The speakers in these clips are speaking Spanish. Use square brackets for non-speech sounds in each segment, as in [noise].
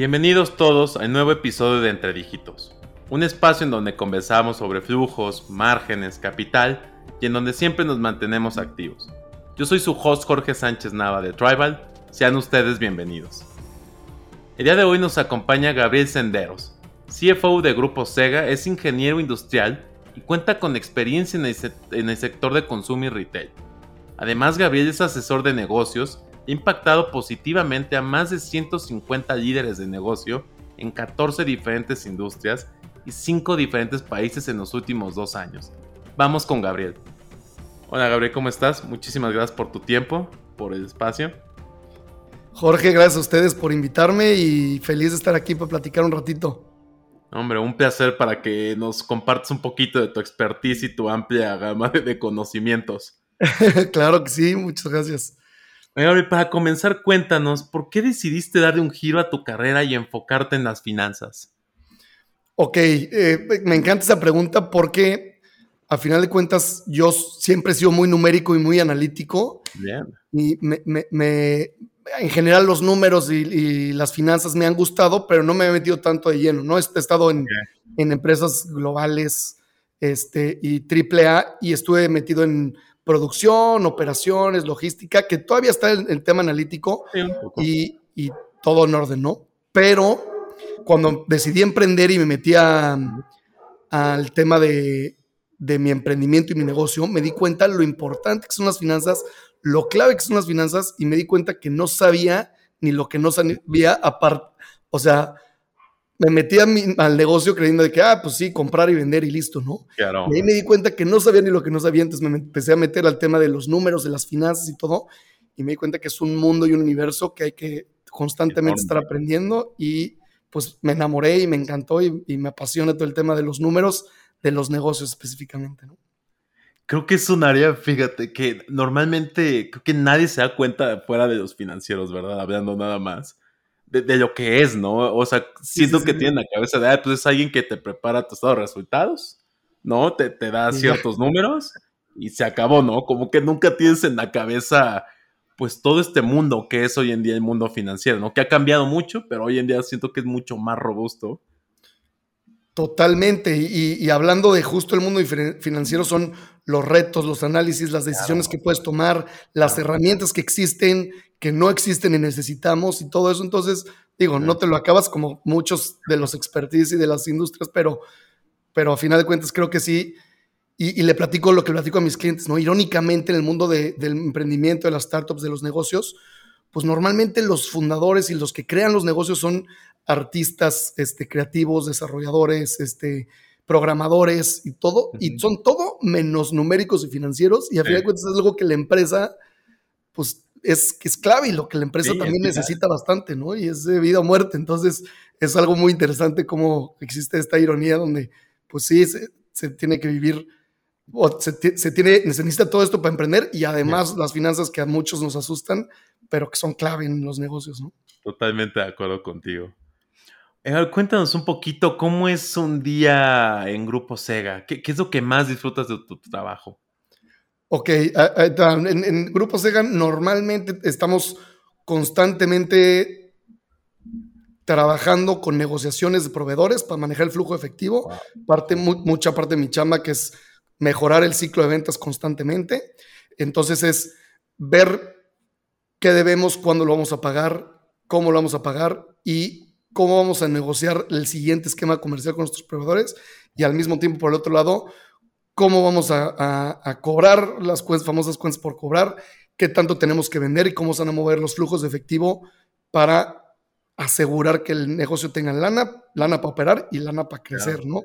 Bienvenidos todos al nuevo episodio de Entre Dígitos, un espacio en donde conversamos sobre flujos, márgenes, capital y en donde siempre nos mantenemos activos. Yo soy su host Jorge Sánchez Nava de Tribal, sean ustedes bienvenidos. El día de hoy nos acompaña Gabriel Senderos, CFO de Grupo Sega, es ingeniero industrial y cuenta con experiencia en el, en el sector de consumo y retail. Además, Gabriel es asesor de negocios impactado positivamente a más de 150 líderes de negocio en 14 diferentes industrias y 5 diferentes países en los últimos dos años. Vamos con Gabriel. Hola Gabriel, ¿cómo estás? Muchísimas gracias por tu tiempo, por el espacio. Jorge, gracias a ustedes por invitarme y feliz de estar aquí para platicar un ratito. Hombre, un placer para que nos compartas un poquito de tu expertise y tu amplia gama de conocimientos. [laughs] claro que sí, muchas gracias. Gabriel, para comenzar, cuéntanos, ¿por qué decidiste darle un giro a tu carrera y enfocarte en las finanzas? Ok, eh, me encanta esa pregunta porque a final de cuentas yo siempre he sido muy numérico y muy analítico. Bien. Y me, en general los números y, las finanzas me han gustado, pero no me he metido tanto de lleno, ¿no? He estado en, en empresas globales este, y AAA y estuve metido en producción, operaciones, logística, que todavía está en el tema analítico y, todo en orden, ¿no? Pero cuando decidí emprender y me metí al tema de, mi emprendimiento y mi negocio, me di cuenta lo importante que son las finanzas, lo clave que son las finanzas y me di cuenta que no sabía ni lo que no sabía aparte, o sea, me metí al negocio creyendo de que, ah, pues sí, comprar y vender y listo, ¿no? Claro. Y ahí me di cuenta que no sabía ni lo que no sabía, entonces me empecé a meter al tema de los números, de las finanzas y todo, y me di cuenta que es un mundo y un universo que hay que constantemente estar aprendiendo y pues me enamoré y me encantó y, me apasiona todo el tema de los números, de los negocios específicamente, ¿no? Creo que es un área, fíjate, que normalmente creo que nadie se da cuenta fuera de los financieros, ¿verdad? Hablando nada más de, lo que es, ¿no? O sea, siento que tiene la cabeza de, ah, pues es alguien que te prepara tus resultados, ¿no? Te, te da ciertos números y se acabó, ¿no? Como que nunca tienes en la cabeza, pues todo este mundo que es hoy en día el mundo financiero, ¿no? Que ha cambiado mucho, pero hoy en día siento que es mucho más robusto. Totalmente. Y, hablando de justo el mundo financiero, son los retos, los análisis, las decisiones que puedes tomar, las herramientas que existen, que no existen y necesitamos y todo eso. Entonces, digo, no te lo acabas como muchos de los expertise y de las industrias, pero, pero a final de cuentas creo que sí. Y, le platico lo que platico a mis clientes, ¿no? Irónicamente, en el mundo del emprendimiento, de las startups, de los negocios, pues normalmente los fundadores y los que crean los negocios son artistas, este, creativos, desarrolladores, este, programadores y todo, y son todo menos numéricos y financieros, y a final de cuentas es algo que la empresa, pues es, es clave y lo que la empresa también necesita bastante, ¿no? Y es de vida o muerte. Entonces, es algo muy interesante cómo existe esta ironía donde, pues sí, se, tiene que vivir, o se, tiene, necesita todo esto para emprender y además las finanzas que a muchos nos asustan, pero que son clave en los negocios, ¿no? Totalmente de acuerdo contigo. Eh, cuéntanos un poquito cómo es un día en Grupo Sega. ¿Qué, qué es lo que más disfrutas de tu trabajo? Ok, en, Grupo Sega normalmente estamos constantemente trabajando con negociaciones de proveedores para manejar el flujo efectivo. Parte, mucha parte de mi chamba que es mejorar el ciclo de ventas constantemente. Entonces es ver qué debemos, cuándo lo vamos a pagar, cómo lo vamos a pagar y cómo vamos a negociar el siguiente esquema comercial con nuestros proveedores. Y al mismo tiempo, por el otro lado, cómo vamos a, cobrar las famosas cuentas por cobrar, qué tanto tenemos que vender y cómo se van a mover los flujos de efectivo para asegurar que el negocio tenga lana, lana para operar y lana para crecer, ¿no?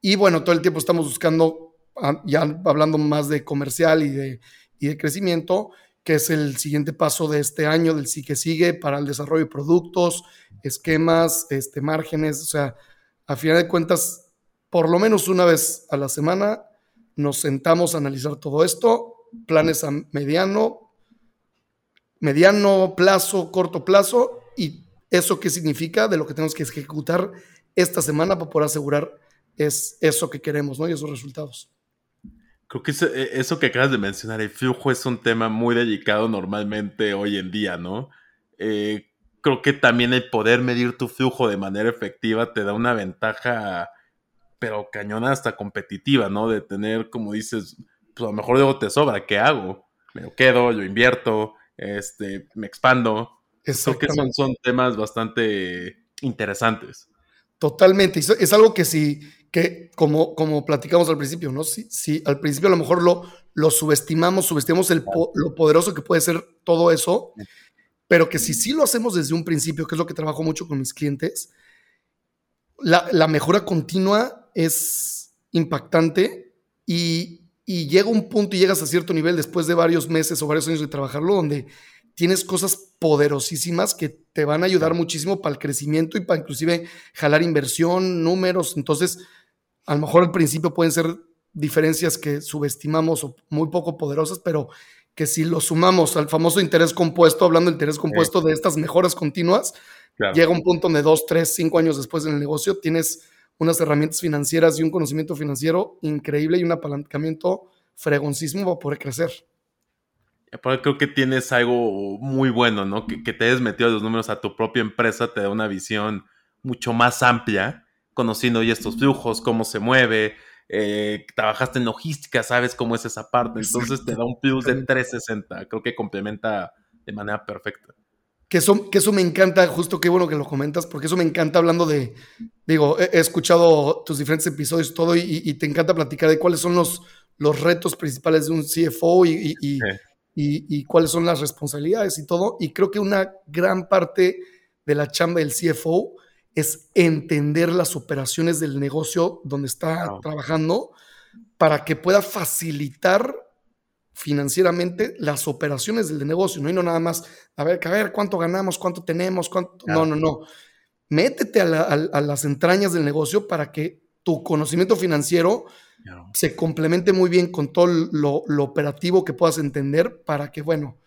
Y bueno, todo el tiempo estamos buscando, ah, ya hablando más de comercial y de, de crecimiento, que es el siguiente paso de este año, del sí que sigue, para el desarrollo de productos, esquemas, este, márgenes, o sea, a final de cuentas, por lo menos una vez a la semana nos sentamos a analizar todo esto, planes a mediano, mediano plazo, corto plazo, y eso qué significa de lo que tenemos que ejecutar esta semana para poder asegurar es eso que queremos, ¿no? Y esos resultados. Creo que eh, eso, que acabas de mencionar, el flujo es un tema muy delicado normalmente hoy en día, ¿no? Eh, creo que también el poder medir tu flujo de manera efectiva te da una ventaja, pero cañona hasta competitiva, ¿no? De tener, como dices, pues a lo mejor luego te sobra, ¿qué hago? Me lo quedo, yo invierto, este, me expando. Creo que son, son temas bastante interesantes. Totalmente. Es algo que sí, que como, como platicamos al principio, ¿no? Si, si al principio a lo mejor lo, lo subestimamos, subestimamos el, lo poderoso que puede ser todo eso, pero que si sí lo hacemos desde un principio, que es lo que trabajo mucho con mis clientes, la, la mejora continua es impactante y, y llega un punto y llegas a cierto nivel después de varios meses o varios años de trabajarlo, donde tienes cosas poderosísimas que te van a ayudar muchísimo para el crecimiento y para inclusive jalar inversión, números. Entonces, a lo mejor al principio pueden ser diferencias que subestimamos o muy poco poderosas, pero que si lo sumamos al famoso interés compuesto, hablando del interés compuesto de estas mejoras continuas, llega un punto donde dos, tres, cinco años después en el negocio tienes unas herramientas financieras y un conocimiento financiero increíble y un apalancamiento fregoncísimo para poder crecer creo que tienes algo muy bueno, ¿no? Que, te hayas metido los números a tu propia empresa te da una visión mucho más amplia, conociendo ya estos flujos, cómo se mueve, eh, trabajaste en logística, sabes cómo es esa parte, entonces te da un plus de 360, creo que complementa de manera perfecta. Que eso, que eso me encanta, justo qué bueno que lo comentas, porque eso me encanta hablando de, digo, he, escuchado tus diferentes episodios todo y, te encanta platicar de cuáles son los, los retos principales de un CFO y, y, cuáles son las responsabilidades y todo. Y creo que una gran parte de la chamba del CFO es entender las operaciones del negocio donde está trabajando para que pueda facilitar financieramente las operaciones del negocio, ¿no? Y no nada más, a ver, a ver cuánto ganamos, cuánto tenemos, cuánto... No, no, no. Métete a, a las entrañas del negocio para que tu conocimiento financiero se complemente muy bien con todo lo, operativo que puedas entender para que, bueno,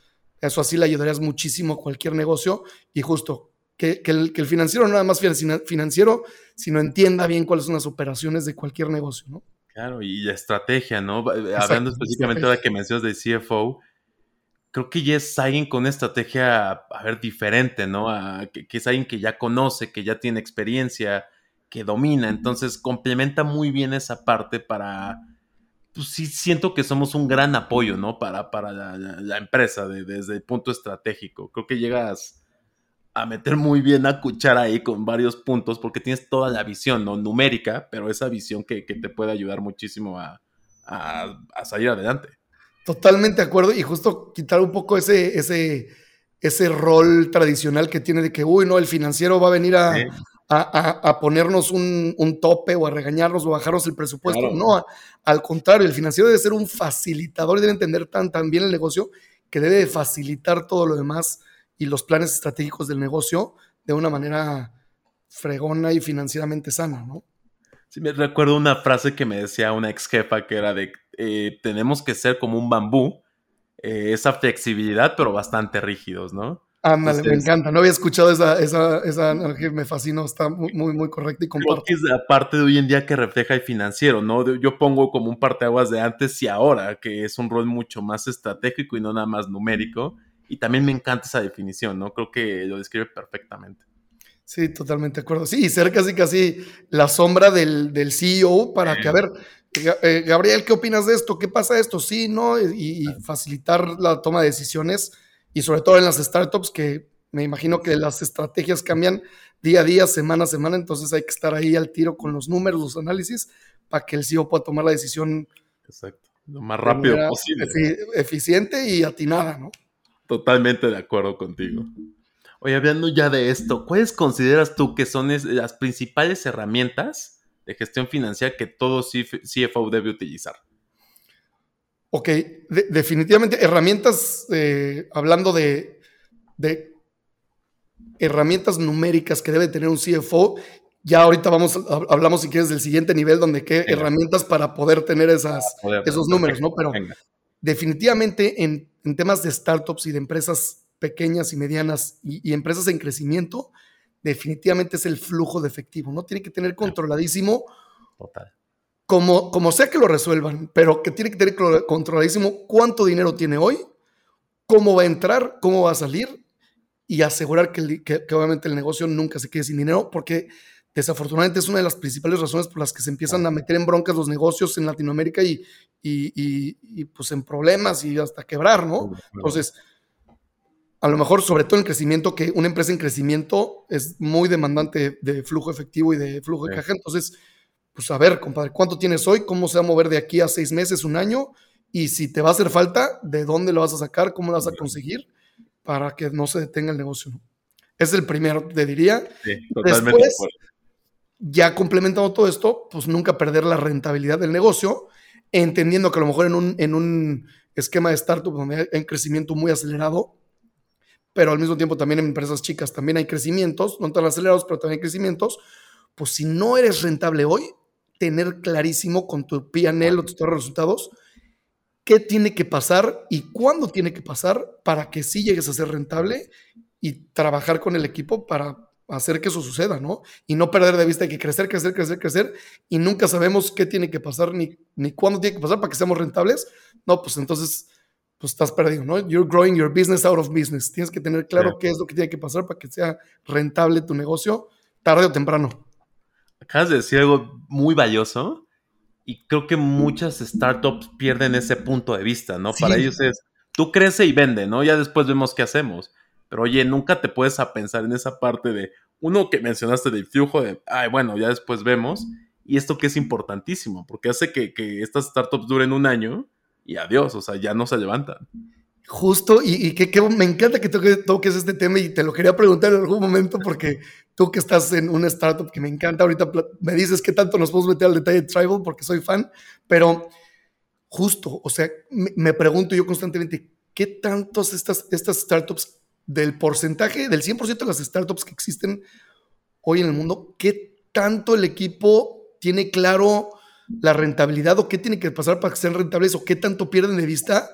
eso así le ayudarías muchísimo a cualquier negocio y justo que, el, financiero no nada más financiero, sino entienda bien cuáles son las operaciones de cualquier negocio, ¿no? Claro, y la estrategia, ¿no? Hablando específicamente ahora que mencionas de CFO, creo que ya es alguien con una estrategia, a ver, diferente, ¿no? que, es alguien que ya conoce, que ya tiene experiencia, que domina. Entonces complementa muy bien esa parte para. Pues sí, siento que somos un gran apoyo, ¿no? Para, para la, empresa desde el punto estratégico. Creo que llegas a meter muy bien a cuchar ahí con varios puntos porque tienes toda la visión, ¿no? Numérica, pero esa visión que, te puede ayudar muchísimo a, salir adelante. Totalmente de acuerdo y justo quitar un poco ese, ese, ese rol tradicional que tiene de que, uy, no, el financiero va a venir a, a, ponernos un, tope o a regañarnos o a bajarnos el presupuesto. No, al contrario, el financiero debe ser un facilitador y debe entender tan, tan bien el negocio que debe facilitar todo lo demás y los planes estratégicos del negocio de una manera fregona y financieramente sana, ¿no? Sí, me recuerdo una frase que me decía una ex jefa que era de eh, tenemos que ser como un bambú, eh, esa flexibilidad, pero bastante rígidos, ¿no? Ándale, me encanta. No había escuchado esa, esa, esa me fascinó, está muy, muy, muy correcto y comparto. es la parte de hoy en día que refleja el financiero, ¿no? Yo pongo como un parteaguas de antes y ahora, que es un rol mucho más estratégico y no nada más numérico. Y también me encanta esa definición, ¿no? Creo que lo describe perfectamente. Sí, totalmente de acuerdo. Sí, ser casi casi la sombra del, del CEO para que, a ver, eh, Gabriel, ¿qué opinas de esto? ¿Qué pasa esto? Sí, ¿no? y facilitar la toma de decisiones y sobre todo en las startups que me imagino que las estrategias cambian día a día, semana a semana, entonces hay que estar ahí al tiro con los números, los análisis, para que el CEO pueda tomar la decisión. Exacto, lo más rápido posible. eficiente y atinada, ¿no? Totalmente de acuerdo contigo. Oye, hablando ya de esto, ¿cuáles consideras tú que son las principales herramientas de gestión financiera que todo CFO debe utilizar? Ok, definitivamente herramientas, eh, hablando de, herramientas numéricas que debe tener un CFO, ya ahorita vamos, hablamos si quieres del siguiente nivel, donde qué herramientas para poder tener esas, esos números, ¿no? Pero definitivamente en, temas de startups y de empresas pequeñas y medianas y, y, empresas en crecimiento, definitivamente es el flujo de efectivo, ¿no? Tiene que tener controladísimo Total como, como sea que lo resuelvan, pero que tiene que tener controladísimo cuánto dinero tiene hoy, cómo va a entrar, cómo va a salir y asegurar que, que, obviamente el negocio nunca se quede sin dinero, porque desafortunadamente es una de las principales razones por las que se empiezan a meter en broncas los negocios en Latinoamérica y, y, y, pues en problemas y hasta quebrar, ¿no? Entonces, a lo mejor, sobre todo en crecimiento, que una empresa en crecimiento es muy demandante de flujo efectivo y de flujo de caja. Entonces, pues a ver, compadre, ¿cuánto tienes hoy? ¿Cómo se va a mover de aquí a seis meses, un año? Y si te va a hacer falta, ¿de dónde lo vas a sacar? ¿Cómo lo vas a conseguir? Para que no se detenga el negocio. Es el primero, te diría. Sí, totalmente. Después, ya complementando todo esto, pues nunca perder la rentabilidad del negocio, entendiendo que a lo mejor en un, en un esquema de startup donde hay un crecimiento muy acelerado, pero al mismo tiempo también en empresas chicas también hay crecimientos, no tan acelerados, pero también hay crecimientos, pues si no eres rentable hoy, tener clarísimo con tu PNL o tus resultados qué tiene que pasar y cuándo tiene que pasar para que sí llegues a ser rentable y trabajar con el equipo para hacer que eso suceda, ¿no? Y no perder de vista que crecer, crecer, crecer, crecer y nunca sabemos qué tiene que pasar ni, ni cuándo tiene que pasar para que seamos rentables. No, pues entonces pues estás perdido, ¿no? You're growing your business out of business. Tienes que tener claro qué es lo que tiene que pasar para que sea rentable tu negocio tarde o temprano. Acabas de decir algo muy valioso y creo que muchas startups pierden ese punto de vista, ¿no? Para ellos es, tú crece y vende, ¿no? Ya después vemos qué hacemos. Pero oye, nunca te puedes a pensar en esa parte de, uno que mencionaste del flujo de, ay, bueno, ya después vemos. Y esto que es importantísimo, porque hace que, que estas startups duren un año y adiós, o sea, ya no se levantan. Justo, y, que, me encanta que toques este tema y te lo quería preguntar en algún momento porque tú que estás en una startup que me encanta, ahorita me dices qué tanto nos podemos meter al detalle de Tribal porque soy fan, pero justo, o sea, me, pregunto yo constantemente, ¿qué tantos estas, estas startups del porcentaje, del 100% de las startups que existen hoy en el mundo, qué tanto el equipo tiene claro la rentabilidad o qué tiene que pasar para que sean rentables o qué tanto pierden de vista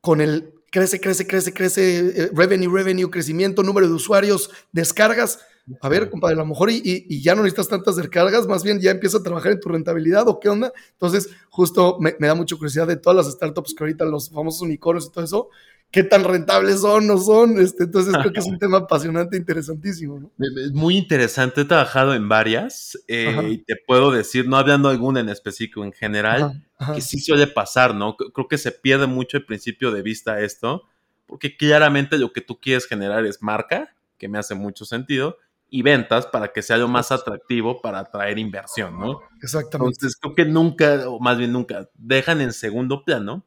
con el crece, crece, crece, crece, eh, revenue, revenue, crecimiento, número de usuarios, descargas. A ver, compadre, a lo mejor y, ya no necesitas tantas descargas, más bien ya empieza a trabajar en tu rentabilidad o qué onda. Entonces, justo me, me da mucha curiosidad de todas las startups que ahorita los famosos unicornios y todo eso, qué tan rentables son, no son. Este, entonces creo que es un [laughs] tema apasionante, interesantísimo. Es muy interesante, he trabajado en varias eh, y te puedo decir, no hablando alguna en específico, en general, que sí suele pasar, ¿no? Creo que se pierde mucho el principio de vista esto, porque claramente lo que tú quieres generar es marca, que me hace mucho sentido, y ventas para que sea lo más atractivo para atraer inversión, ¿no? Exactamente. Entonces creo que nunca, o más bien nunca, dejan en segundo plano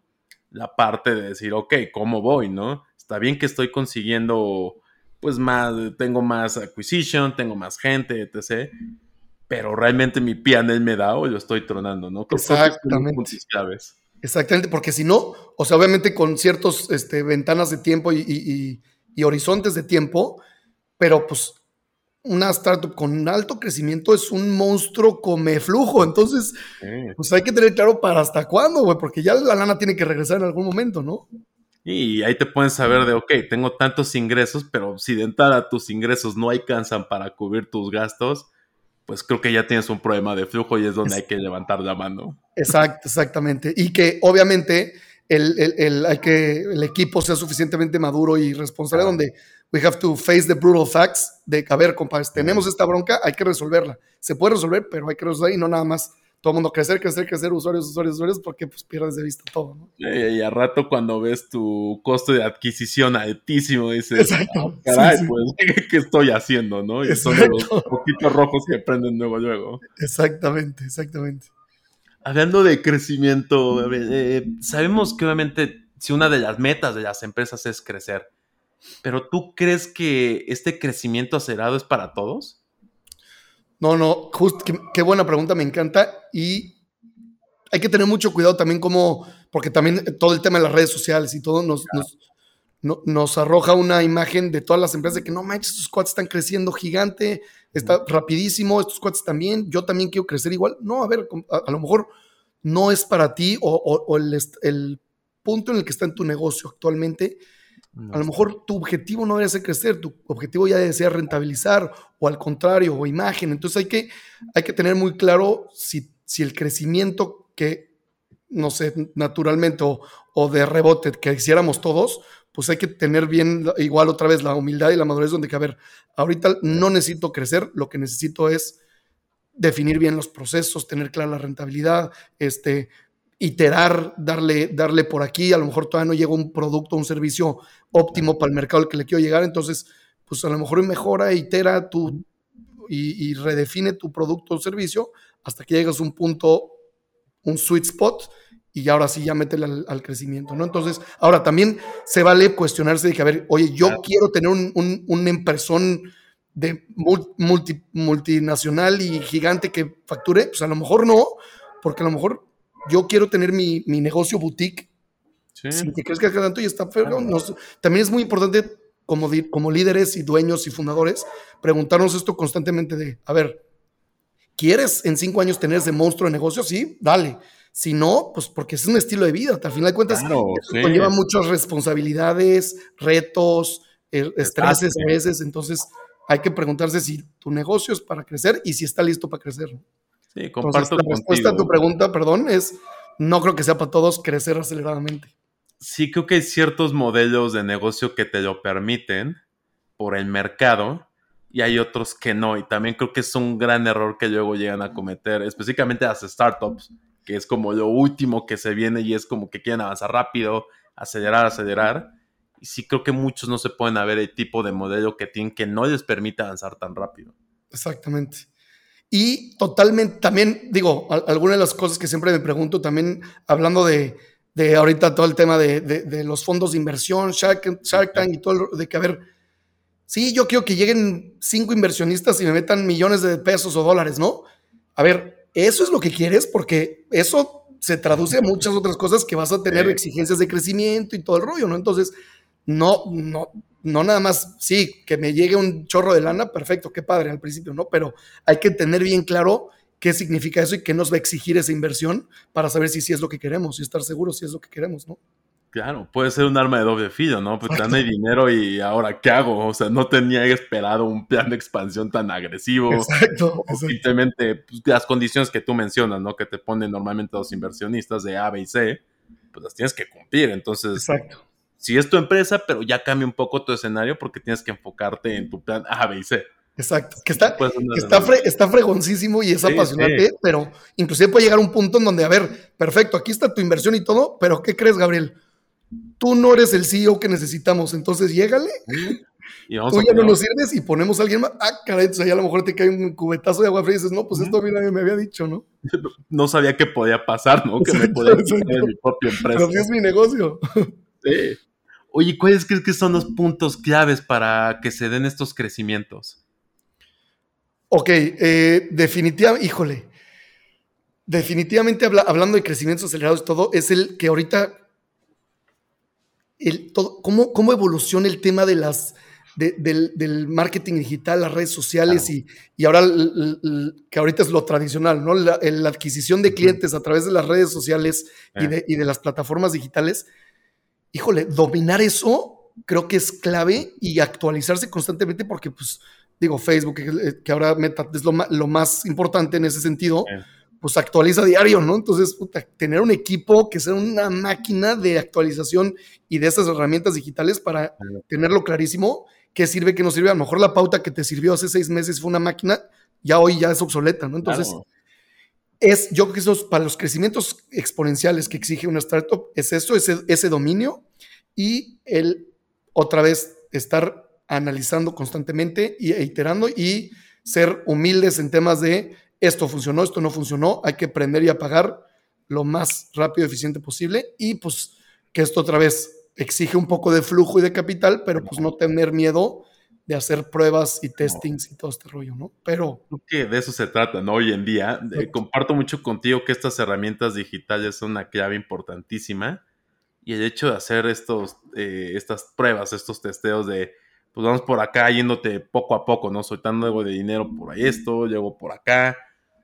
la parte de decir, ok, ¿cómo voy, no? Está bien que estoy consiguiendo, pues más, tengo más acquisition, tengo más gente, etc. Pero realmente mi PNL me da o yo estoy tronando, ¿no? Exactamente. Exactamente, porque si no, o sea, obviamente con ciertas este, ventanas de tiempo y, y horizontes de tiempo, pero pues una startup con alto crecimiento es un monstruo come flujo. Entonces, pues hay que tener claro para hasta cuándo, güey, porque ya la lana tiene que regresar en algún momento, ¿no? Y ahí te pueden saber de, ok, tengo tantos ingresos, pero si de entrada tus ingresos no alcanzan para cubrir tus gastos, pues creo que ya tienes un problema de flujo y es donde hay que levantar la mano. Exacto, exactamente. Y que obviamente el, el, hay que, el equipo sea suficientemente maduro y responsable, donde we have to face the brutal facts de, a ver, compadres, tenemos esta bronca, hay que resolverla. Se puede resolver, pero hay que resolver y no nada más todo el mundo crecer, crecer, crecer, usuarios, usuarios, usuarios, porque pues pierdes de vista todo, ¿no? Y, a rato cuando ves tu costo de adquisición altísimo, dices, Exacto. Ah, caray, pues, ¿qué, estoy haciendo, no? Y son los poquitos rojos que prenden luego, luego. Exactamente, exactamente. Hablando de crecimiento, eh, sabemos que obviamente si una de las metas de las empresas es crecer, pero ¿tú crees que este crecimiento acelerado es para todos? No, no, justo, qué, buena pregunta, me encanta. Y hay que tener mucho cuidado también como, porque también todo el tema de las redes sociales y todo nos, nos, arroja una imagen de todas las empresas de que no manches, estos cuates están creciendo gigante, está rapidísimo, estos cuates también, yo también quiero crecer igual. No, a ver, a, lo mejor no es para ti o, el, punto en el que está en tu negocio actualmente. A lo mejor tu objetivo no debe ser crecer, tu objetivo ya debe ser rentabilizar o al contrario, o imagen. Entonces hay que, hay que tener muy claro si, si el crecimiento que, no sé, naturalmente o, o de rebote que hiciéramos todos, pues hay que tener bien, igual otra vez, la humildad y la madurez donde que, a ver, ahorita no necesito crecer, lo que necesito es definir bien los procesos, tener clara la rentabilidad, este, iterar, darle, darle por aquí, a lo mejor todavía no llega un producto, un servicio óptimo para el mercado al que le quiero llegar, entonces, pues a lo mejor mejora, itera tu, y, redefine tu producto o servicio hasta que llegas a un punto, un sweet spot, y ahora sí ya métele al, crecimiento, ¿no? Entonces, ahora también se vale cuestionarse de que, a ver, oye, yo quiero tener un, un, un empresón de multi, multinacional y gigante que facture, pues a lo mejor no, porque a lo mejor yo quiero tener mi, mi negocio boutique sí. sin que crezca tanto y está feo. también es muy importante como, como líderes y dueños y fundadores preguntarnos esto constantemente de, a ver, ¿quieres en cinco años tener ese monstruo de negocio? Sí, dale. Si no, pues porque es un estilo de vida. Al final de cuentas, conlleva muchas responsabilidades, retos, er, estreses a veces. Entonces, hay que preguntarse si tu negocio es para crecer y si está listo para crecer. Sí, comparto la respuesta a tu pregunta, perdón, es no creo que sea para todos crecer aceleradamente. Sí, creo que hay ciertos modelos de negocio que te lo permiten por el mercado y hay otros que no. Y también creo que es un gran error que luego llegan a cometer, específicamente las startups, que es como lo último que se viene y es como que quieren avanzar rápido, acelerar, acelerar y sí creo que muchos no se pueden ver el tipo de modelo que tienen que no les permite avanzar tan rápido. Exactamente. Y totalmente, también digo, algunas de las cosas que siempre me pregunto, también hablando de, de ahorita todo el tema de, de, los fondos de inversión, Shark, Shark Tank y todo, de que a ver, sí, yo quiero que lleguen cinco inversionistas y me metan millones de pesos o dólares, ¿no? A ver, eso es lo que quieres porque eso se traduce a muchas otras cosas que vas a tener exigencias de crecimiento y todo el rollo, ¿no? Entonces, no, no, no nada más, sí, que me llegue un chorro de lana, perfecto, qué padre al principio, ¿no? Pero hay que tener bien claro qué significa eso y qué nos va a exigir esa inversión para saber si sí es lo que queremos y estar seguros si es lo que queremos, ¿no? Claro, puede ser un arma de doble filo, ¿no? Pues te dinero y ahora, ¿qué hago? O sea, no tenía esperado un plan de expansión tan agresivo. Exacto. Simplemente pues, las condiciones que tú mencionas, ¿no? Que te ponen normalmente los inversionistas de A, B y C, pues las tienes que cumplir. Entonces, Exacto si es tu empresa, pero ya cambia un poco tu escenario porque tienes que enfocarte en tu plan A, B y C. Exacto, que está, está, está, fregoncísimo y es apasionante, pero inclusive puede llegar a un punto en donde, a ver, perfecto, aquí está tu inversión y todo, pero ¿qué crees, Gabriel? Tú no eres el CEO que necesitamos, entonces llégale. Tú ya no nos sirves y ponemos a alguien más. Ah, caray, entonces ahí a lo mejor te cae un cubetazo de agua fría y dices, no, pues esto a mí nadie me había dicho, ¿no? [laughs] No sabía que podía pasar, ¿no? que me podía en mi propia empresa. Pero sí es mi negocio. Sí. Oye, ¿cuáles crees que son los puntos claves para que se den estos crecimientos? Ok, eh, definitivamente, híjole, definitivamente hablando de crecimientos acelerados y todo, es el que ahorita, el, todo, ¿cómo, ¿cómo, evoluciona el tema de las, del, marketing digital, las redes sociales y, ahora que ahorita es lo tradicional, ¿no? La, adquisición de clientes a través de las redes sociales y, de, y de las plataformas digitales híjole, dominar eso creo que es clave y actualizarse constantemente porque, pues, digo, Facebook, que, ahora Meta es lo, más importante en ese sentido, pues actualiza diario, ¿no? Entonces, tener un equipo que sea una máquina de actualización y de esas herramientas digitales para tenerlo clarísimo, qué sirve, qué no sirve. A lo mejor la pauta que te sirvió hace seis meses fue una máquina, ya hoy ya es obsoleta, ¿no? Entonces, es, yo creo que eso para los crecimientos exponenciales que exige una startup, es eso, ese, ese dominio y el otra vez estar analizando constantemente y iterando y ser humildes en temas de esto funcionó, esto no funcionó, hay que aprender y apagar lo más rápido y eficiente posible y pues que esto otra vez exige un poco de flujo y de capital, pero pues no tener miedo de hacer pruebas y testings y todo este rollo, ¿no? Pero... Que de eso se trata, ¿no? Hoy en día. Eh, comparto mucho contigo que estas herramientas digitales son una clave importantísima y el hecho de hacer estos, eh, estas pruebas, estos testeos de, pues vamos por acá yéndote poco a poco, ¿no? Soltando algo de dinero por ahí esto, llego por acá.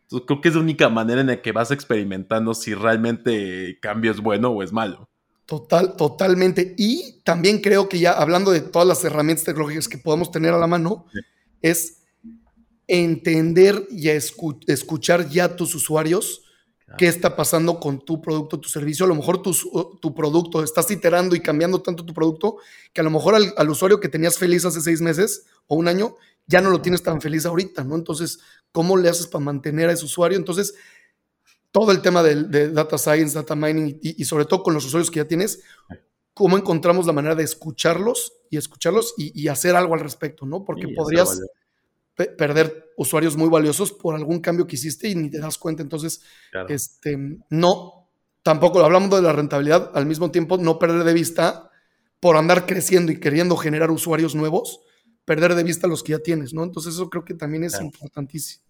Entonces creo que es la única manera en la que vas experimentando si realmente el cambio es bueno o es malo. Total, totalmente. Y también creo que ya hablando de todas las herramientas tecnológicas que podemos tener a la mano, es entender y escuchar ya a tus usuarios qué está pasando con tu producto, tu servicio. A lo mejor tu, tu producto, estás iterando y cambiando tanto tu producto que a lo mejor al, usuario que tenías feliz hace seis meses o un año, ya no lo tienes tan feliz ahorita, ¿no? Entonces, ¿cómo le haces para mantener a ese usuario? Entonces, todo el tema de, data science, data mining y, sobre todo con los usuarios que ya tienes, cómo encontramos la manera de escucharlos y escucharlos y, hacer algo al respecto, ¿no? Porque podrías perder usuarios muy valiosos por algún cambio que hiciste y ni te das cuenta. Entonces, este, no, tampoco hablamos de la rentabilidad, al mismo tiempo no perder de vista por andar creciendo y queriendo generar usuarios nuevos, perder de vista los que ya tienes, ¿no? Entonces eso creo que también es importantísimo.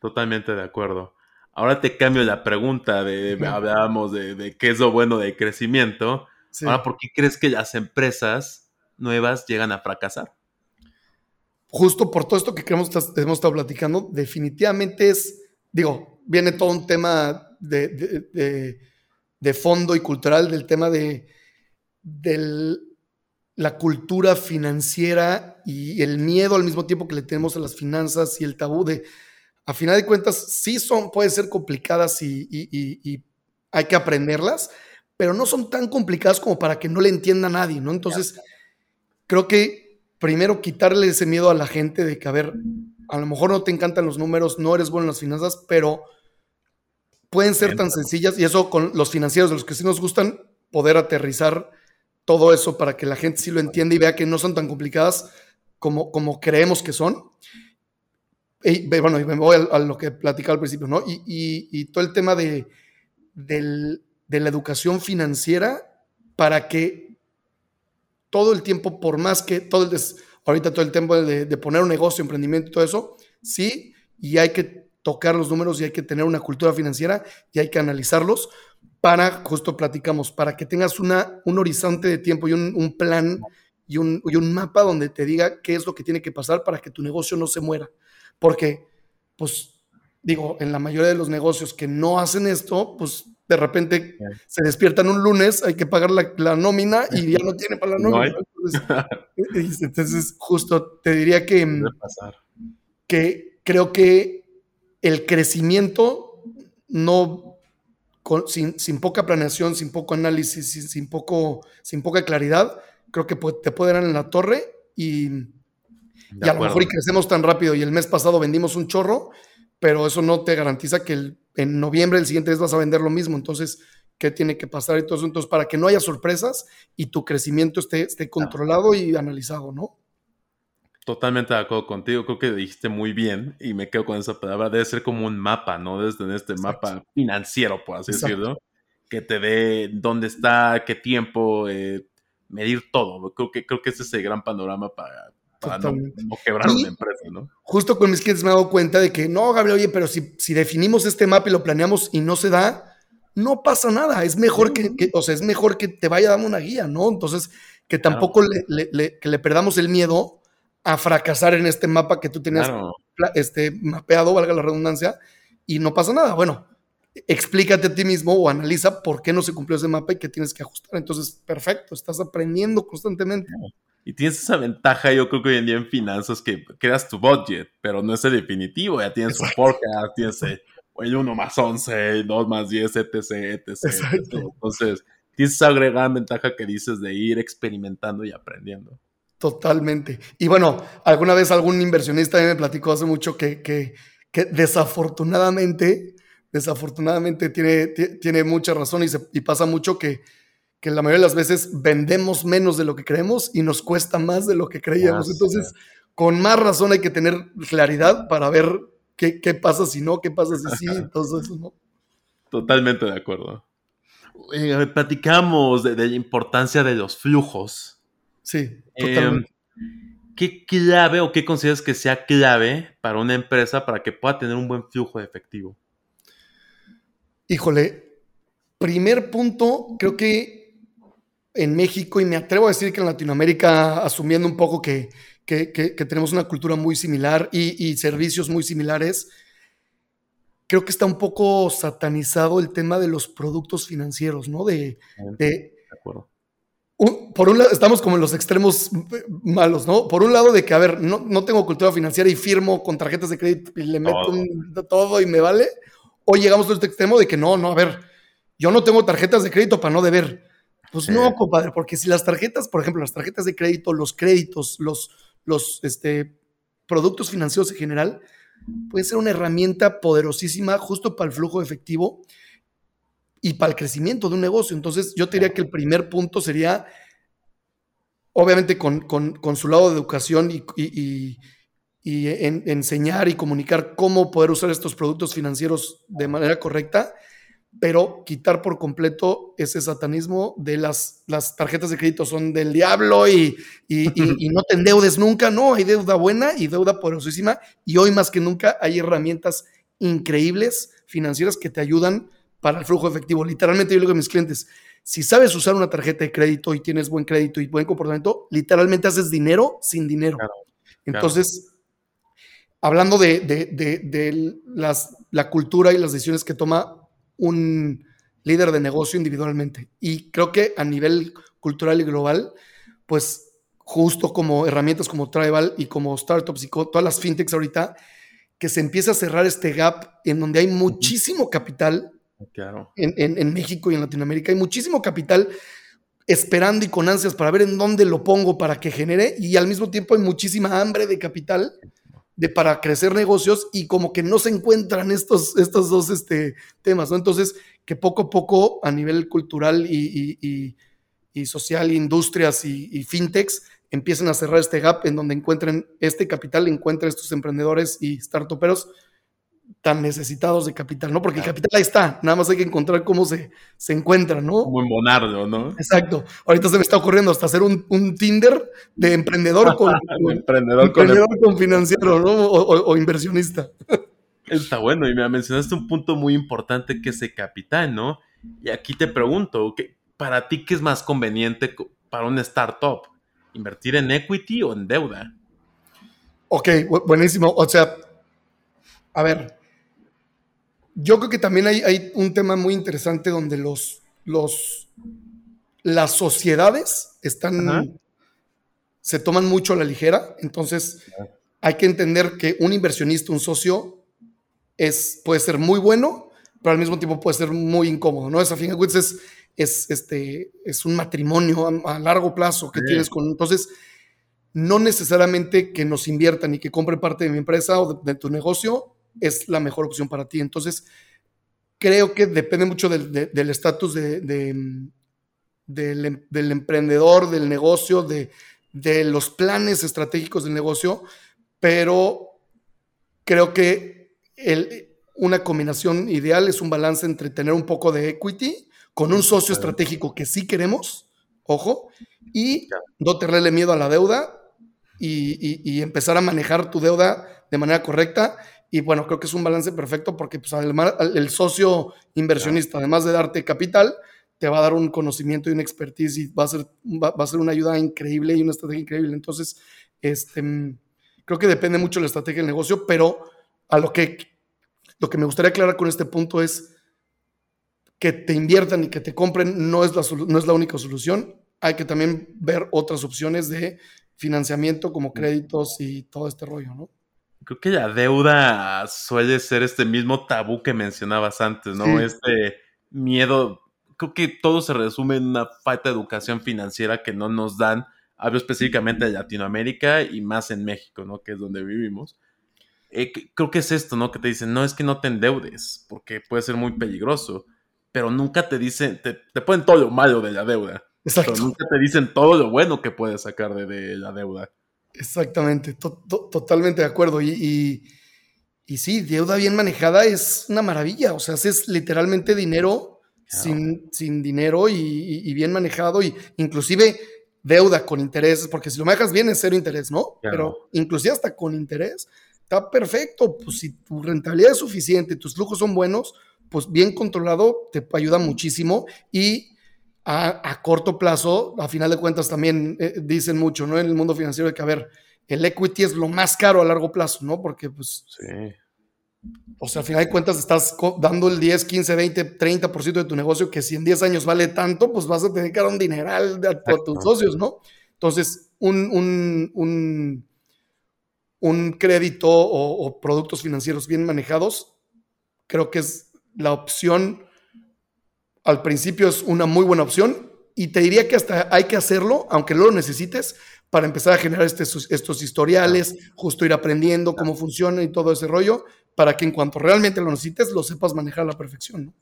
Totalmente de acuerdo. Ahora te cambio la pregunta de, hablábamos de, qué es lo bueno de crecimiento. Ahora, ¿por qué crees que las empresas nuevas llegan a fracasar? Justo por todo esto que hemos, hemos estado platicando, definitivamente es, digo, viene todo un tema de, fondo y cultural del tema de, la cultura financiera y el miedo al mismo tiempo que le tenemos a las finanzas y el tabú de a final de cuentas sí son, pueden ser complicadas y, hay que aprenderlas, pero no son tan complicadas como para que no le entienda a nadie, ¿no? Entonces, creo que primero quitarle ese miedo a la gente de que, a ver, a lo mejor no te encantan los números, no eres bueno en las finanzas, pero pueden ser tan sencillas y eso con los financieros, de los que sí nos gustan, poder aterrizar todo eso para que la gente sí lo entienda y vea que no son tan complicadas como, como creemos que son y, bueno, y me voy a, lo que platicaba al principio, ¿no? Y, todo el tema de, la educación financiera para que todo el tiempo, por más que todo el, ahorita todo el tiempo de, poner un negocio, emprendimiento y todo eso, sí, y hay que tocar los números y hay que tener una cultura financiera y hay que analizarlos para, justo platicamos, para que tengas una, un horizonte de tiempo y un, plan y un, y un mapa donde te diga qué es lo que tiene que pasar para que tu negocio no se muera. Porque, pues, digo, en la mayoría de los negocios que no hacen esto, pues de repente se despiertan un lunes, hay que pagar la, nómina y [laughs] ya no tiene para la nómina. [laughs] entonces, justo te diría que, que creo que el crecimiento no sin, poca planeación, sin poco análisis, sin, poco, sin poca claridad, creo que te puede dar en la torre y, y a lo mejor y crecemos tan rápido y el mes pasado vendimos un chorro, pero eso no te garantiza que en noviembre el siguiente mes vas a vender lo mismo. Entonces, ¿qué tiene que pasar y todo eso? Entonces, para que no haya sorpresas y tu crecimiento esté, esté controlado y analizado, ¿no? Totalmente de acuerdo contigo, creo que dijiste muy bien y me quedo con esa palabra, debe ser como un mapa, ¿no? Desde este mapa financiero, por así decirlo, que te dé dónde está, qué tiempo, eh, medir todo. Creo que, creo que ese es el gran panorama para, para no, quebrar una empresa, ¿no? Justo con mis clientes me he dado cuenta de que no, Gabriel, oye, pero si, si definimos este mapa y lo planeamos y no se da, no pasa nada. Es mejor que, o sea, es mejor que te vaya dando una guía, ¿no? Entonces, que tampoco le, que le perdamos el miedo a fracasar en este mapa que tú tenías este, mapeado, valga la redundancia, y no pasa nada. Bueno, explícate a ti mismo o analiza por qué no se cumplió ese mapa y qué tienes que ajustar. Entonces, perfecto, estás aprendiendo constantemente. Y tienes esa ventaja, yo creo que hoy en día en finanzas, que creas tu budget, pero no es el definitivo. Ya tienes tu forecast, tienes el 1 más 11, 2 más 10, etc, etc. Entonces, tienes esa agregada ventaja que dices de ir experimentando y aprendiendo. Totalmente. Y bueno, alguna vez algún inversionista me platicó hace mucho que, que, que desafortunadamente, desafortunadamente tiene, tiene mucha razón y, se, y pasa mucho que que la mayoría de las veces vendemos menos de lo que creemos y nos cuesta más de lo que creíamos. Entonces, con más razón hay que tener claridad para ver qué, pasa si no, qué pasa si sí, [laughs] entonces ¿no? Totalmente de acuerdo. platicamos de, la importancia de los flujos. Sí, em, totalmente. ¿Qué clave o qué consideras que sea clave para una empresa para que pueda tener un buen flujo de efectivo? Híjole, primer punto, creo que en México y me atrevo a decir que en Latinoamérica, asumiendo un poco que, tenemos una cultura muy similar y, servicios muy similares, creo que está un poco satanizado el tema de los productos financieros, ¿no? De, de, acuerdo. por un lado, estamos como en los extremos malos, ¿no? Por un lado, de que, a ver, no, no tengo cultura financiera y firmo con tarjetas de crédito y le meto todo y me vale. Hoy llegamos a este extremo de que no, no, a ver, yo no tengo tarjetas de crédito para no deber. Pues no, compadre, porque si las tarjetas, por ejemplo, las tarjetas de crédito, los créditos, los, los este, productos financieros en general, pueden ser una herramienta poderosísima justo para el flujo efectivo y para el crecimiento de un negocio. Entonces, yo te diría que el primer punto sería, obviamente, con, su lado de educación y, enseñar y comunicar cómo poder usar estos productos financieros de manera correcta pero quitar por completo ese satanismo de las, las tarjetas de crédito son del diablo [laughs] y, no te endeudes nunca, no, hay deuda buena y deuda poderosísima y hoy más que nunca hay herramientas increíbles financieras que te ayudan para el flujo efectivo. Literalmente yo le digo a mis clientes, si sabes usar una tarjeta de crédito y tienes buen crédito y buen comportamiento, literalmente haces dinero sin dinero. Entonces, hablando de, de las, la cultura y las decisiones que toma un líder de negocio individualmente. Y creo que a nivel cultural y global, pues justo como herramientas como Tribal y como startups y todas las fintechs ahorita, que se empieza a cerrar este gap en donde hay muchísimo capital claro. en, México y en Latinoamérica, hay muchísimo capital esperando y con ansias para ver en dónde lo pongo para que genere y al mismo tiempo hay muchísima hambre de capital de para crecer negocios y como que no se encuentran estos, estos dos este, temas, ¿no? Entonces, que poco a poco a nivel cultural y, social, industrias y, fintechs empiecen a cerrar este gap en donde encuentren este capital, encuentren estos emprendedores y startuperos tan necesitados de capital, ¿no? Porque el capital ahí está, nada más hay que encontrar cómo se, se encuentra, ¿no? Como embonarlo, ¿no? Exacto. Ahorita se me está ocurriendo hasta hacer un, Tinder de emprendedor [laughs] con, emprendedor, con, financiero, ¿no? O, inversionista. Está bueno, y me mencionaste un punto muy importante que es el capital, ¿no? Y aquí te pregunto, ¿para ti qué es más conveniente para un startup? ¿Invertir en equity o en deuda? Ok, buenísimo. O sea, a ver, yo creo que también hay, un tema muy interesante donde los, los, las sociedades están, se toman mucho a la ligera, entonces hay que entender que un inversionista, un socio, es, puede ser muy bueno, pero al mismo tiempo puede ser muy incómodo, ¿no? Esa fin de es, es, este, es un matrimonio a, largo plazo que tienes con, entonces, no necesariamente que nos inviertan y que compren parte de mi empresa o de tu negocio es la mejor opción para ti. Entonces, creo que depende mucho del estatus de, em, del, emprendedor, del negocio, de, los planes estratégicos del negocio, pero creo que una combinación ideal es un balance entre tener un poco de equity con un socio estratégico que sí queremos, ojo, y no tenerle miedo a la deuda y empezar a manejar tu deuda de manera correcta y bueno, creo que es un balance perfecto porque pues, además, el socio inversionista, además de darte capital, te va a dar un conocimiento y una expertise y va a ser, va, a ser una ayuda increíble y una estrategia increíble. Entonces, este, creo que depende mucho de la estrategia del negocio, pero a lo que, lo que me gustaría aclarar con este punto es que te inviertan y que te compren no es la, no es la única solución. Hay que también ver otras opciones de financiamiento como créditos y todo este rollo, ¿no? Creo que la deuda suele ser este mismo tabú que mencionabas antes, ¿no? Este miedo. Creo que todo se resume en una falta de educación financiera que no nos dan. Hablo específicamente de Latinoamérica y más en México, ¿no? Que es donde vivimos. Eh, creo que es esto, ¿no? Que te dicen, no es que no te endeudes, porque puede ser muy peligroso, pero nunca te dicen, te, te ponen todo lo malo de la deuda. Exacto. Pero nunca te dicen todo lo bueno que puedes sacar de la deuda. Exactamente, totalmente de acuerdo. Y, y, sí, deuda bien manejada es una maravilla. O sea, es literalmente dinero sin, sin, dinero y, bien manejado. Y inclusive deuda con intereses, porque si lo manejas bien es cero interés, ¿no? Pero inclusive hasta con interés, está perfecto. Pues si tu rentabilidad es suficiente, tus flujos son buenos, pues bien controlado te ayuda muchísimo. Y a, corto plazo, a final de cuentas también eh, dicen mucho, ¿no? En el mundo financiero de que, a ver, el equity es lo más caro a largo plazo, ¿no? Porque, pues, sí. o sea, a final de cuentas estás dando el 10, 15, 20, 30% de tu negocio que si en 10 años vale tanto, pues vas a tener que dar un dineral a, tus socios, ¿no? Entonces, un, un, un, un crédito o, o productos financieros bien manejados, creo que es la opción al principio es una muy buena opción y te diría que hasta hay que hacerlo, aunque no lo necesites, para empezar a generar este, estos historiales, justo ir aprendiendo cómo funciona y todo ese rollo, para que en cuanto realmente lo necesites, lo sepas manejar a la perfección. ¿no?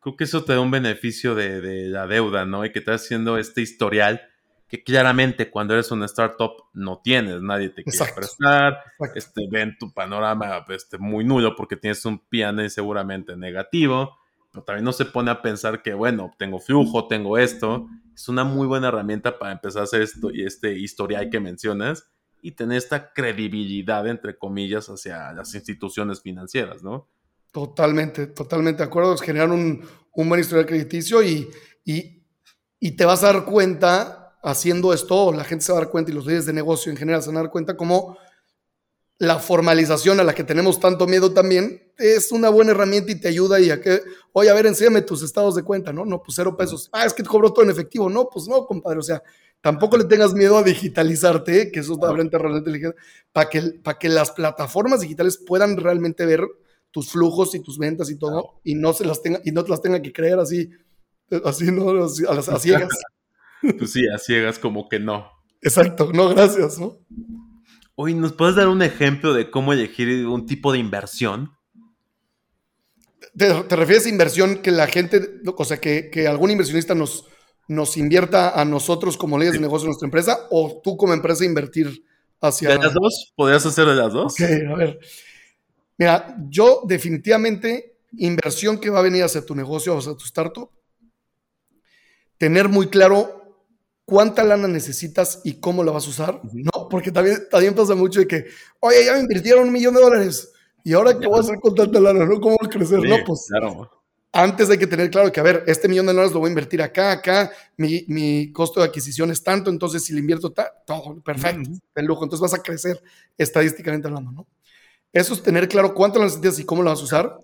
Creo que eso te da un beneficio de, de la deuda, ¿no? Y que estás haciendo este historial que claramente cuando eres una startup no tienes, nadie te quiere prestar, este, ven tu panorama este, muy nulo porque tienes un PNE seguramente negativo, pero también no se pone a pensar que, bueno, tengo flujo, tengo esto, es una muy buena herramienta para empezar a hacer esto y este historial que mencionas y tener esta credibilidad, entre comillas, hacia las instituciones financieras, ¿no? Totalmente, totalmente de acuerdo, es generar un, un buen historial crediticio y, y, y te vas a dar cuenta haciendo esto, la gente se va a dar cuenta y los líderes de negocio en general se van a dar cuenta como la formalización a la que tenemos tanto miedo también es una buena herramienta y te ayuda y a que, oye, a ver, enséñame tus estados de cuenta, ¿no? No, pues cero pesos. Ah, es que te cobro todo en efectivo. No, pues no, compadre. O sea, tampoco le tengas miedo a digitalizarte, que eso es realmente, realmente inteligente, para que, para que las plataformas digitales puedan realmente ver tus flujos y tus ventas y todo, y no se las tenga, y no te las tenga que creer así, así, ¿no? Así, a las a ciegas. [laughs] Pues sí, a ciegas como que no. Exacto, no, gracias, ¿no? Oye, ¿nos puedes dar un ejemplo de cómo elegir un tipo de inversión? ¿Te, refieres a inversión que la gente, o sea, que, algún inversionista nos, nos invierta a nosotros como leyes de negocio en nuestra empresa o tú como empresa invertir hacia... ¿De las dos? ¿Podrías hacer de las dos? Ok, a ver. Mira, yo definitivamente inversión que va a venir hacia tu negocio, o hacia tu startup, tener muy claro cuánta lana necesitas y cómo la vas a usar, ¿no? Porque también, también pasa mucho de que, oye, ya me invirtieron un millón de dólares y ahora qué voy a hacer con tanta lana, ¿no? ¿Cómo va a crecer? no, pues claro. antes hay que tener claro que, a ver, este millón de dólares lo voy a invertir acá, acá, mi, mi costo de adquisición es tanto, entonces si le invierto todo, perfecto, de lujo, entonces vas a crecer estadísticamente hablando, ¿no? Eso es tener claro cuánto la necesitas y cómo la vas a usar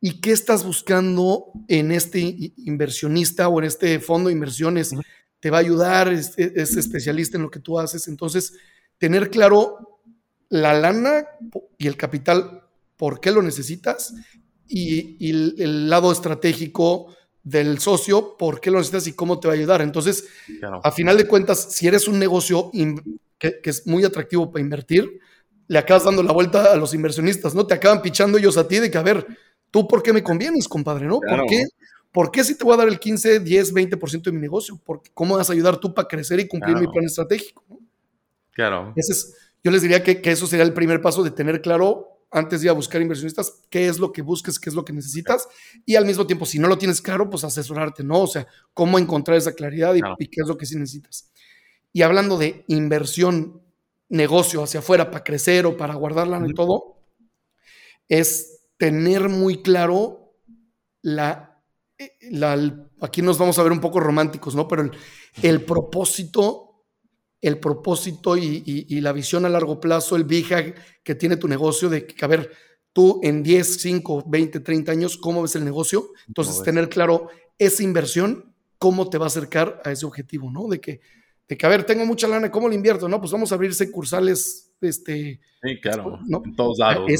y qué estás buscando en este inversionista o en este fondo de inversiones te va a ayudar, es, especialista en lo que tú haces. Entonces, tener claro la lana y el capital, por qué lo necesitas, y, el, lado estratégico del socio, por qué lo necesitas y cómo te va a ayudar. Entonces, a final de cuentas, si eres un negocio que, es muy atractivo para invertir, le acabas dando la vuelta a los inversionistas, ¿no? Te acaban pichando ellos a ti de que, a ver, ¿tú por qué me convienes, compadre, no? ¿Por qué? ¿Por qué si te voy a dar el 15, 10, 20% de mi negocio? Porque ¿Cómo vas a ayudar tú para crecer y cumplir mi plan estratégico? Claro. Ese es, yo les diría que, eso sería el primer paso de tener claro antes de ir a buscar inversionistas, qué es lo que busques, qué es lo que necesitas, y al mismo tiempo, si no lo tienes claro, pues asesorarte, ¿no? O sea, cómo encontrar esa claridad y, qué es lo que sí necesitas. Y hablando de inversión, negocio hacia afuera para crecer o para guardarla en todo, es tener muy claro la aquí nos vamos a ver un poco románticos, ¿no? Pero el, propósito, el propósito y, la visión a largo plazo, el big que tiene tu negocio de que, a ver, tú en 10, 5, 20, 30 años, ¿cómo ves el negocio? Entonces, tener claro esa inversión, cómo te va a acercar a ese objetivo, ¿no? De que, de que a ver, tengo mucha lana, ¿cómo lo invierto? No, pues vamos a abrirse cursales, este... Sí, claro, en todos lados.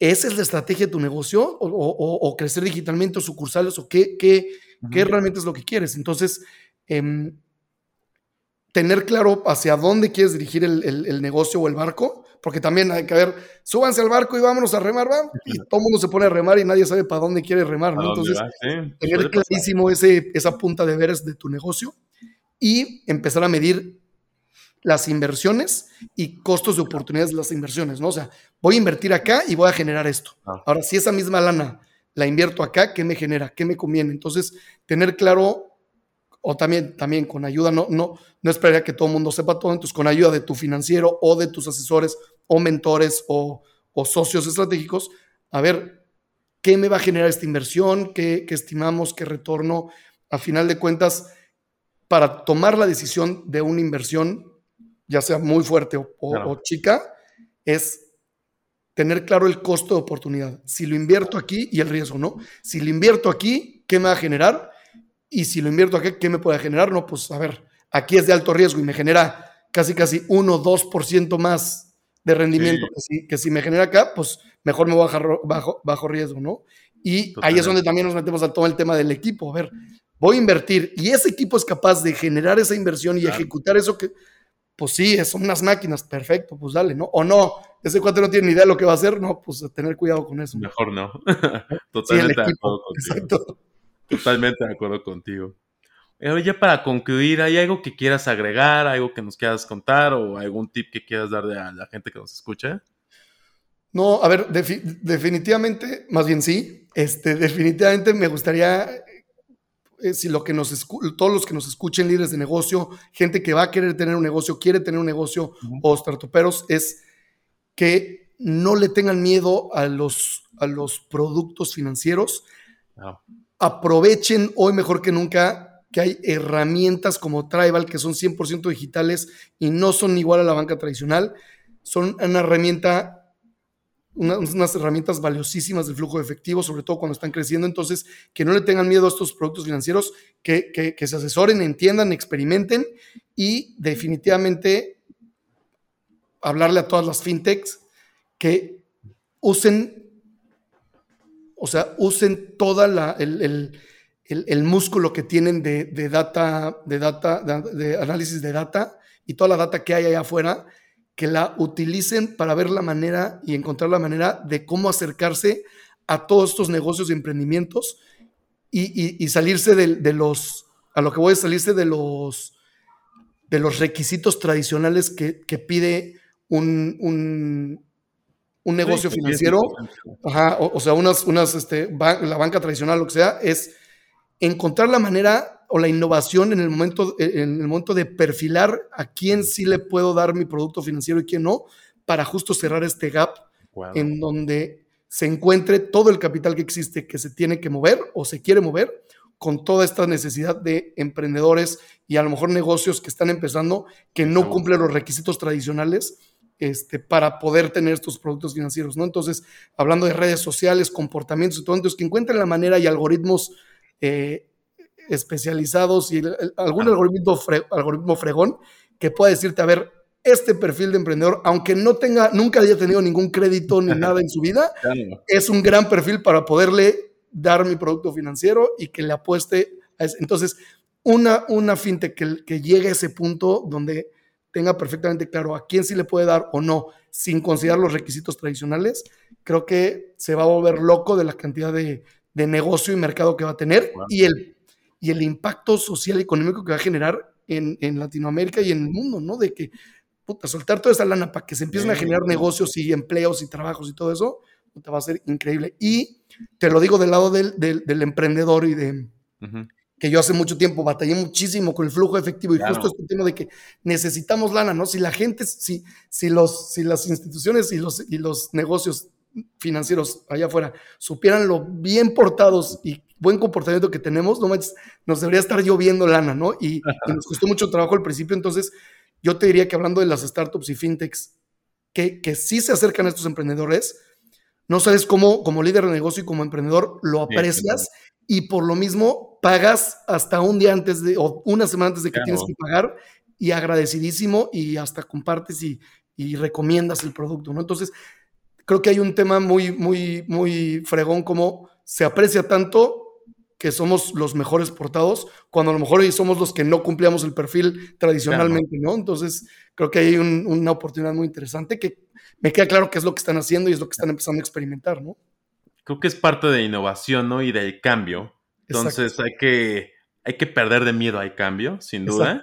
¿Esa es la estrategia de tu negocio? ¿O, crecer digitalmente o sucursales? ¿O qué, qué, realmente es lo que quieres? Entonces, em, tener claro hacia dónde quieres dirigir el, negocio o el barco, porque también hay que ver, súbanse al barco y vámonos a remar, ¿va? Y todo el mundo se pone a remar y nadie sabe para dónde quiere remar, ¿no? Entonces, tener clarísimo ese, esa punta de veres de tu negocio y empezar a medir las inversiones y costos de oportunidades de las inversiones, ¿no? O sea, voy a invertir acá y voy a generar esto. Ah. Ahora, si esa misma lana la invierto acá, ¿qué me genera? ¿Qué me conviene? Entonces, tener claro, o también, también con ayuda, no, no, no esperaría que todo el mundo sepa todo, entonces con ayuda de tu financiero o de tus asesores o mentores o, socios estratégicos, a ver, ¿qué me va a generar esta inversión? ¿Qué, ¿Qué estimamos? ¿Qué retorno? A final de cuentas, para tomar la decisión de una inversión, ya sea muy fuerte o, chica, es tener claro el costo de oportunidad. Si lo invierto aquí y el riesgo, ¿no? Si lo invierto aquí, ¿qué me va a generar? Y si lo invierto aquí, ¿qué me puede generar? No, pues a ver, aquí es de alto riesgo y me genera casi, casi 1 2% más de rendimiento que, si, que si me genera acá, pues mejor me voy a bajar bajo, bajo riesgo, ¿no? Y ahí es donde también nos metemos a todo el tema del equipo. A ver, voy a invertir y ese equipo es capaz de generar esa inversión y ejecutar eso que, pues sí, son unas máquinas, perfecto, pues dale, ¿no? O no, ese cuate no tiene ni idea de lo que va a hacer, no, pues tener cuidado con eso. Mejor no. [laughs] Totalmente de acuerdo contigo. Totalmente de acuerdo contigo. Ahora ya para concluir, ¿hay algo que quieras agregar, algo que nos quieras contar o algún tip que quieras darle a la gente que nos escucha? No, a ver, definitivamente, más bien sí, este, definitivamente me gustaría, eh, si lo que nos todos los que nos escuchen, líderes de negocio, gente que va a querer tener un negocio, quiere tener un negocio o startuperos, es que no le tengan miedo a los, a los productos financieros. Aprovechen hoy mejor que nunca que hay herramientas como Tribal que son 100% digitales y no son igual a la banca tradicional. Son una herramienta unas herramientas valiosísimas del flujo de efectivo, sobre todo cuando están creciendo. Entonces, que no le tengan miedo a estos productos financieros, que, que, se asesoren, entiendan, experimenten y definitivamente hablarle a todas las fintechs que usen, o sea, usen toda la, el, el, músculo que tienen de, de data, de data, de análisis de data y toda la data que hay allá afuera que la utilicen para ver la manera y encontrar la manera de cómo acercarse a todos estos negocios y emprendimientos y, salirse de, los, a lo que voy a salirse de los, de los requisitos tradicionales que, pide un, un, negocio financiero, o, sea, unas, unas, este, la banca tradicional, lo que sea, es encontrar la manera o la innovación en el momento, en el momento de perfilar a quién sí le puedo dar mi producto financiero y quién no, para justo cerrar este gap en donde se encuentre todo el capital que existe que se tiene que mover o se quiere mover con toda esta necesidad de emprendedores y a lo mejor negocios que están empezando que no cumplen los requisitos tradicionales este, para poder tener estos productos financieros, ¿no? Entonces, hablando de redes sociales, comportamientos y todo, entonces que encuentren la manera y algoritmos eh, especializados y algún algoritmo, algoritmo fregón que pueda decirte, a ver, este perfil de emprendedor, aunque no tenga, nunca haya tenido ningún crédito ni nada en su vida, es un gran perfil para poderle dar mi producto financiero y que le apueste a eso. Entonces, una, una fintech que, que llegue a ese punto donde tenga perfectamente claro a quién sí le puede dar o no, sin considerar los requisitos tradicionales, creo que se va a volver loco de la cantidad de, de negocio y mercado que va a tener y el y el impacto social y económico que va a generar en, en, Latinoamérica y en el mundo, ¿no? De que, puta, soltar toda esa lana para que se empiecen a generar negocios y empleos y trabajos y todo eso, te va a ser increíble. Y te lo digo del lado del, del, del emprendedor y de... que yo hace mucho tiempo batallé muchísimo con el flujo efectivo y justo este tema de que necesitamos lana, ¿no? Si la gente, si, si, los, si las instituciones y los, y los negocios financieros allá afuera supieran lo bien portados y buen comportamiento que tenemos, no nos debería estar lloviendo lana, ¿no? Y, nos costó mucho trabajo al principio, entonces yo te diría que hablando de las startups y fintechs, que, que sí se acercan a estos emprendedores, no sabes cómo, como líder de negocio y como emprendedor, lo aprecias y por lo mismo pagas hasta un día antes de, o una semana antes de que tienes que pagar y agradecidísimo y hasta compartes y, y recomiendas el producto, ¿no? Entonces, creo que hay un tema muy, muy, muy fregón como se aprecia tanto que somos los mejores portados, cuando a lo mejor somos los que no cumplíamos el perfil tradicionalmente, ¿no? Entonces, creo que hay una oportunidad muy interesante que me queda claro que es lo que están haciendo y es lo que están empezando a experimentar, ¿no? Creo que es parte de innovación, ¿no? Y del cambio. Entonces, hay que, hay que perder de miedo al cambio, sin duda.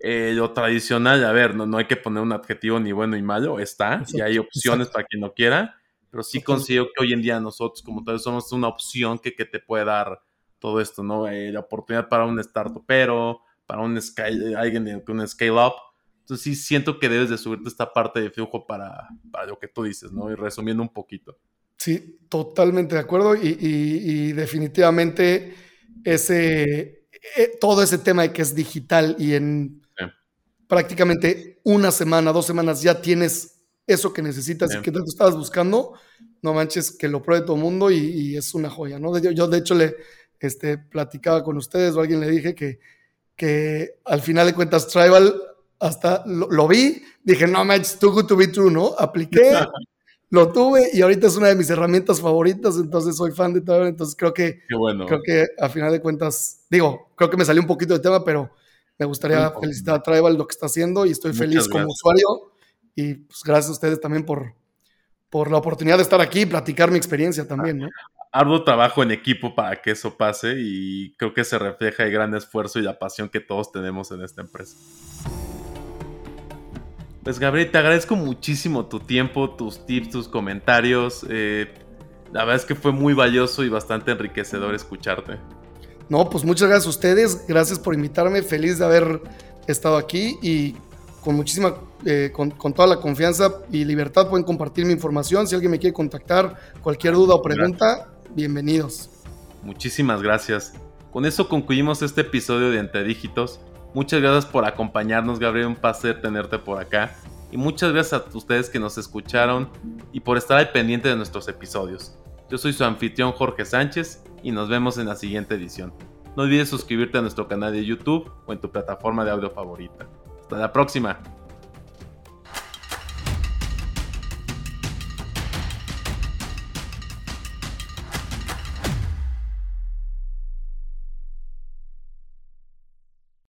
Eh, lo tradicional, a ver, no, no hay que poner un adjetivo ni bueno ni malo, está, y hay opciones para quien no quiera, pero sí considero que hoy en día nosotros como tal somos una opción que, que te puede dar todo esto, ¿no? Eh, la oportunidad para un startup, pero para un scale, alguien con un scale up. Entonces sí siento que debes de subirte esta parte de flujo para, para lo que tú dices, ¿no? Y resumiendo un poquito. Sí, totalmente de acuerdo y, definitivamente ese, eh, todo ese tema de que es digital y en prácticamente una semana, dos semanas ya tienes eso que necesitas y que te estabas buscando, no manches que lo pruebe todo el mundo y, es una joya, ¿no? yo de hecho le, este, platicaba con ustedes o alguien le dije que, que al final de cuentas Tribal hasta lo, vi, dije, no, man, it's too good to be true, ¿no? Apliqué, [laughs] lo tuve y ahorita es una de mis herramientas favoritas, entonces soy fan de todo, entonces creo que, bueno. creo que a final de cuentas, digo, creo que me salió un poquito de tema, pero me gustaría felicitar a Tribal lo que está haciendo y estoy feliz como usuario y pues gracias a ustedes también por, por la oportunidad de estar aquí y platicar mi experiencia también, ¿no? Arduo trabajo en equipo para que eso pase y creo que se refleja el gran esfuerzo y la pasión que todos tenemos en esta empresa. Pues Gabriel, te agradezco muchísimo tu tiempo, tus tips, tus comentarios. Eh, la verdad es que fue muy valioso y bastante enriquecedor escucharte. No, pues muchas gracias a ustedes, gracias por invitarme, feliz de haber estado aquí y con muchísima, eh, con, toda la confianza y libertad pueden compartir mi información. Si alguien me quiere contactar, cualquier duda o pregunta, bienvenidos. Muchísimas gracias. Con eso concluimos este episodio de Entre Dígitos. Muchas gracias por acompañarnos, Gabriel. Un placer tenerte por acá. Y muchas gracias a ustedes que nos escucharon y por estar al pendiente de nuestros episodios. Yo soy su anfitrión Jorge Sánchez y nos vemos en la siguiente edición. No olvides suscribirte a nuestro canal de YouTube o en tu plataforma de audio favorita. Hasta la próxima.